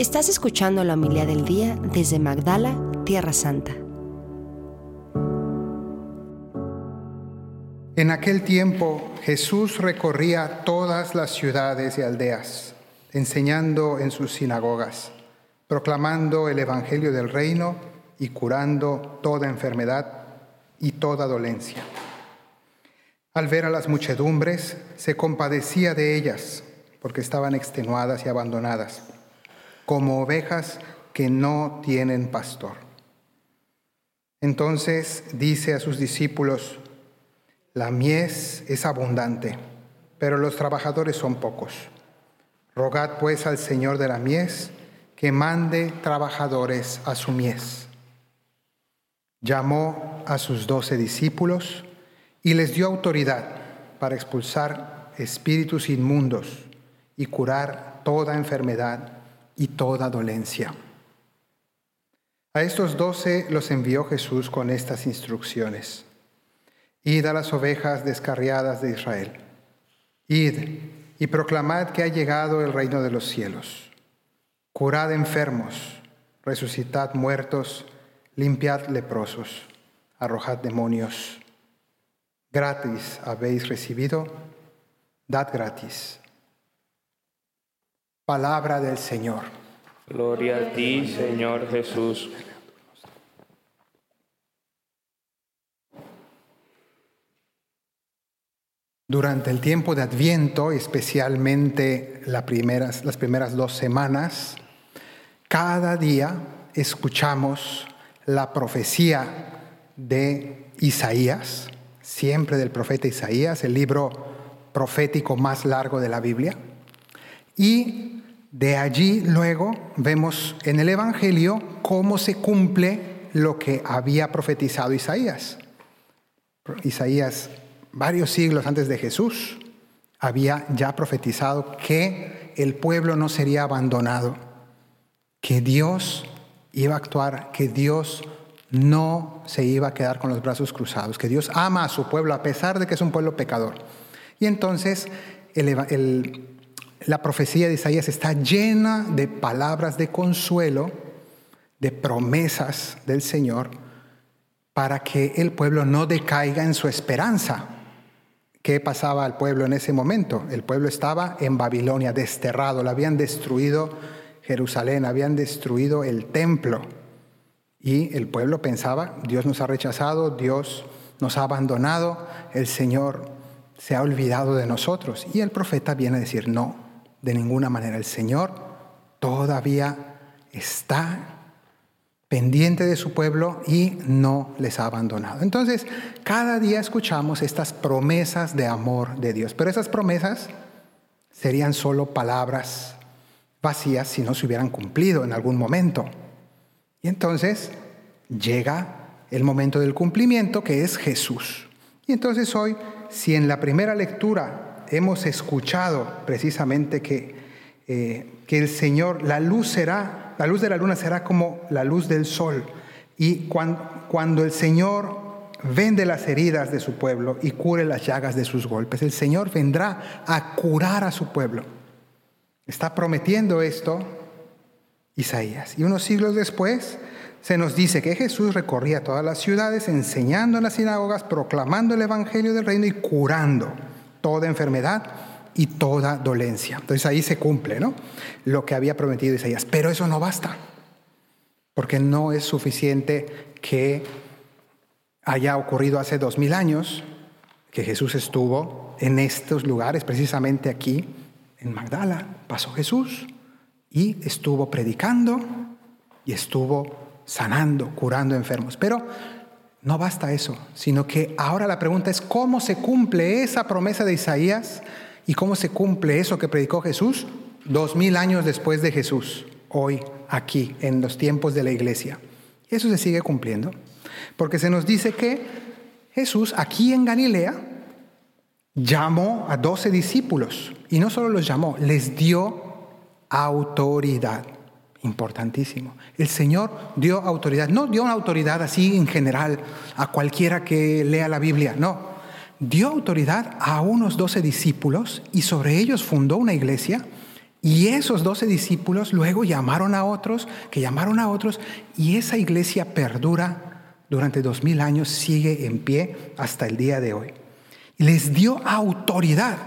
Estás escuchando la humildad del día desde Magdala, Tierra Santa. En aquel tiempo Jesús recorría todas las ciudades y aldeas, enseñando en sus sinagogas, proclamando el Evangelio del reino y curando toda enfermedad y toda dolencia. Al ver a las muchedumbres, se compadecía de ellas, porque estaban extenuadas y abandonadas, como ovejas que no tienen pastor. Entonces dice a sus discípulos, la mies es abundante, pero los trabajadores son pocos. Rogad pues al Señor de la mies que mande trabajadores a su mies. Llamó a sus doce discípulos y les dio autoridad para expulsar espíritus inmundos y curar toda enfermedad y toda dolencia. A estos doce los envió Jesús con estas instrucciones. Id a las ovejas descarriadas de Israel. Id y proclamad que ha llegado el reino de los cielos. Curad enfermos, resucitad muertos, limpiad leprosos, arrojad demonios. Gratis habéis recibido, dad gratis. Palabra del Señor. Gloria a ti, Señor Jesús. Durante el tiempo de Adviento, especialmente las primeras, las primeras dos semanas, cada día escuchamos la profecía de Isaías, siempre del profeta Isaías, el libro profético más largo de la Biblia. Y de allí luego vemos en el Evangelio cómo se cumple lo que había profetizado Isaías. Isaías varios siglos antes de Jesús, había ya profetizado que el pueblo no sería abandonado, que Dios iba a actuar, que Dios no se iba a quedar con los brazos cruzados, que Dios ama a su pueblo a pesar de que es un pueblo pecador. Y entonces la profecía de Isaías está llena de palabras de consuelo, de promesas del Señor, para que el pueblo no decaiga en su esperanza. ¿Qué pasaba al pueblo en ese momento? El pueblo estaba en Babilonia, desterrado, le habían destruido Jerusalén, habían destruido el templo. Y el pueblo pensaba, Dios nos ha rechazado, Dios nos ha abandonado, el Señor se ha olvidado de nosotros. Y el profeta viene a decir, no, de ninguna manera, el Señor todavía está pendiente de su pueblo y no les ha abandonado. Entonces, cada día escuchamos estas promesas de amor de Dios, pero esas promesas serían solo palabras vacías si no se hubieran cumplido en algún momento. Y entonces llega el momento del cumplimiento que es Jesús. Y entonces hoy, si en la primera lectura hemos escuchado precisamente que, eh, que el Señor, la luz será la luz de la luna será como la luz del sol. Y cuando, el Señor vende las heridas de su pueblo y cure las llagas de sus golpes, el Señor vendrá a curar a su pueblo. Está prometiendo esto Isaías. Y unos siglos después se nos dice que Jesús recorría todas las ciudades, enseñando en las sinagogas, proclamando el Evangelio del reino y curando toda enfermedad y toda dolencia. Entonces ahí se cumple, ¿no? Lo que había prometido Isaías. Pero eso no basta, porque no es suficiente que haya ocurrido hace dos mil años que Jesús estuvo en estos lugares, precisamente aquí, en Magdala. Pasó Jesús y estuvo predicando y estuvo sanando, curando enfermos. Pero no basta eso, sino que ahora la pregunta es cómo se cumple esa promesa de Isaías ¿Y cómo se cumple eso que predicó Jesús? Dos mil años después de Jesús, hoy, aquí, en los tiempos de la iglesia. Eso se sigue cumpliendo, porque se nos dice que Jesús aquí en Galilea llamó a doce discípulos, y no solo los llamó, les dio autoridad. Importantísimo. El Señor dio autoridad, no dio una autoridad así en general a cualquiera que lea la Biblia, no dio autoridad a unos doce discípulos y sobre ellos fundó una iglesia Y esos doce discípulos luego llamaron a otros, que llamaron a otros, y esa iglesia perdura durante dos mil años, sigue en pie hasta el día de hoy. Les dio autoridad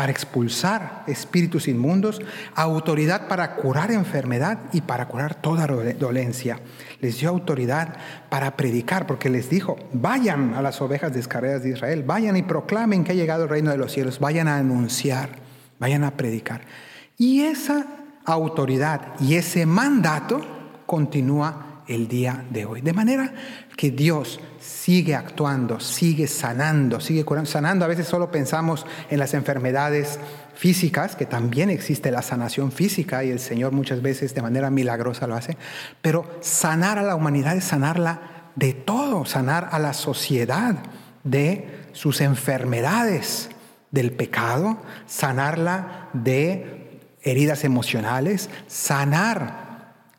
para expulsar espíritus inmundos, autoridad para curar enfermedad y para curar toda dolencia. Les dio autoridad para predicar, porque les dijo, vayan a las ovejas descarriadas de Israel, vayan y proclamen que ha llegado el reino de los cielos, vayan a anunciar, vayan a predicar. Y esa autoridad y ese mandato continúa el día de hoy. De manera que Dios sigue actuando, sigue sanando, sigue curando. Sanando, a veces solo pensamos en las enfermedades físicas, que también existe la sanación física y el Señor muchas veces de manera milagrosa lo hace, pero sanar a la humanidad es sanarla de todo, sanar a la sociedad de sus enfermedades, del pecado, sanarla de heridas emocionales, sanar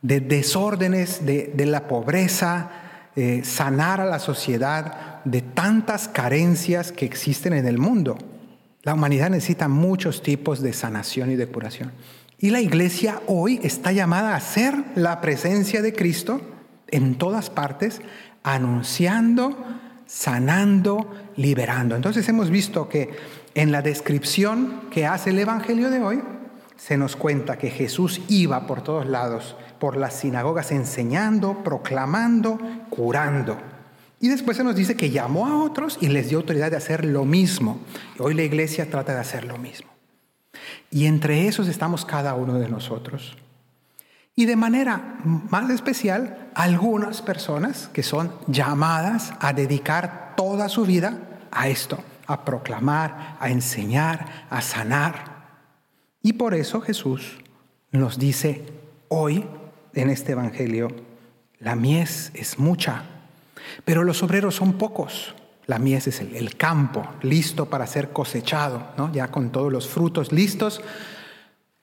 de desórdenes de, la pobreza, eh, sanar a la sociedad de tantas carencias que existen en el mundo. La humanidad necesita muchos tipos de sanación y de curación. Y la iglesia hoy está llamada a ser la presencia de Cristo en todas partes, anunciando, sanando, liberando. Entonces hemos visto que en la descripción que hace el Evangelio de hoy, se nos cuenta que Jesús iba por todos lados, por las sinagogas, enseñando, proclamando, curando. Y después se nos dice que llamó a otros y les dio autoridad de hacer lo mismo. hoy la iglesia trata de hacer lo mismo. Y entre esos estamos cada uno de nosotros. Y de manera más especial, algunas personas que son llamadas a dedicar toda su vida a esto, a proclamar, a enseñar, a sanar, y por eso Jesús nos dice hoy en este Evangelio, la mies es mucha, pero los obreros son pocos. La mies es el, campo listo para ser cosechado, ¿no? ya con todos los frutos listos.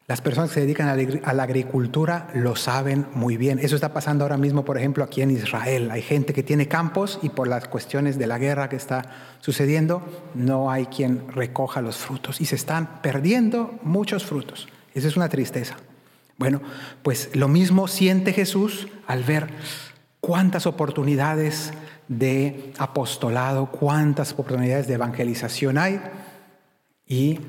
Las personas que se dedican a la agricultura lo saben muy bien. Eso está pasando ahora mismo, por ejemplo, aquí en Israel. Hay gente que tiene campos y por las cuestiones de la guerra que está sucediendo, no hay quien recoja los frutos y se están perdiendo muchos frutos. Esa es una tristeza. Bueno, pues lo mismo siente Jesús al ver cuántas oportunidades de apostolado, cuántas oportunidades de evangelización hay y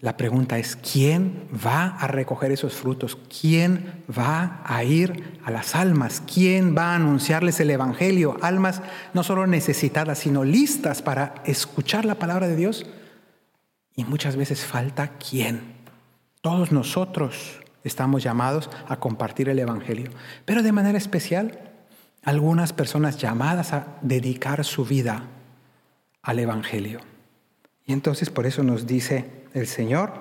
la pregunta es, ¿quién va a recoger esos frutos? ¿Quién va a ir a las almas? ¿Quién va a anunciarles el Evangelio? Almas no solo necesitadas, sino listas para escuchar la palabra de Dios. Y muchas veces falta quién. Todos nosotros estamos llamados a compartir el Evangelio, pero de manera especial algunas personas llamadas a dedicar su vida al Evangelio. Y entonces por eso nos dice el Señor,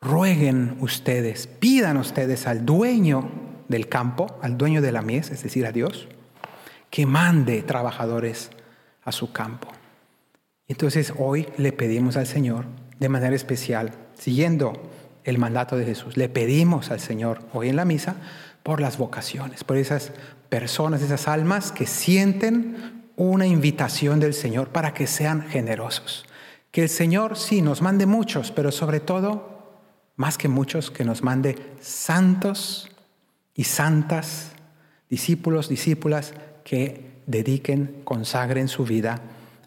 rueguen ustedes, pidan ustedes al dueño del campo, al dueño de la mies, es decir, a Dios, que mande trabajadores a su campo. Entonces hoy le pedimos al Señor de manera especial, siguiendo el mandato de Jesús, le pedimos al Señor hoy en la misa por las vocaciones, por esas personas, esas almas que sienten una invitación del Señor para que sean generosos, que el Señor sí nos mande muchos, pero sobre todo, más que muchos, que nos mande santos y santas, discípulos, discípulas que dediquen, consagren su vida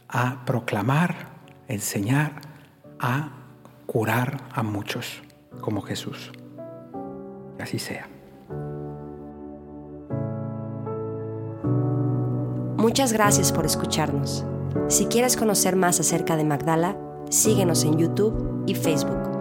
a proclamar, enseñar, a curar a muchos, como Jesús. así sea. Muchas gracias por escucharnos. Si quieres conocer más acerca de Magdala, síguenos en YouTube y Facebook.